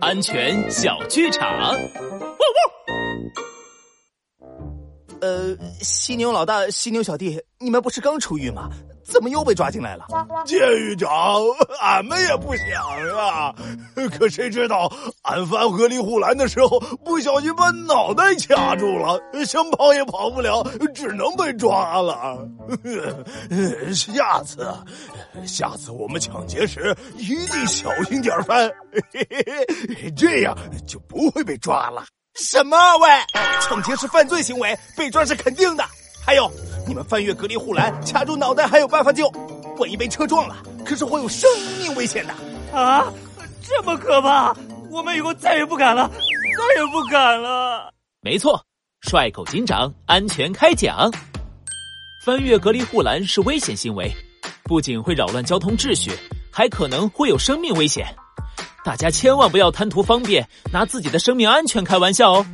安全小剧场。呃，犀牛老大、犀牛小弟，你们不是刚出狱吗？怎么又被抓进来了？监狱长，俺们也不想啊，可谁知道俺翻河里护栏的时候不小心把脑袋卡住了，想跑也跑不了，只能被抓了。下次，下次我们抢劫时一定小心点翻，这样就不会被抓了。什么喂？抢劫是犯罪行为，被抓是肯定的。还有，你们翻越隔离护栏卡住脑袋还有办法救，万一被车撞了，可是会有生命危险的。啊，这么可怕！我们以后再也不敢了，再也不敢了。没错，帅狗警长安全开讲。翻越隔离护栏是危险行为，不仅会扰乱交通秩序，还可能会有生命危险。大家千万不要贪图方便，拿自己的生命安全开玩笑哦。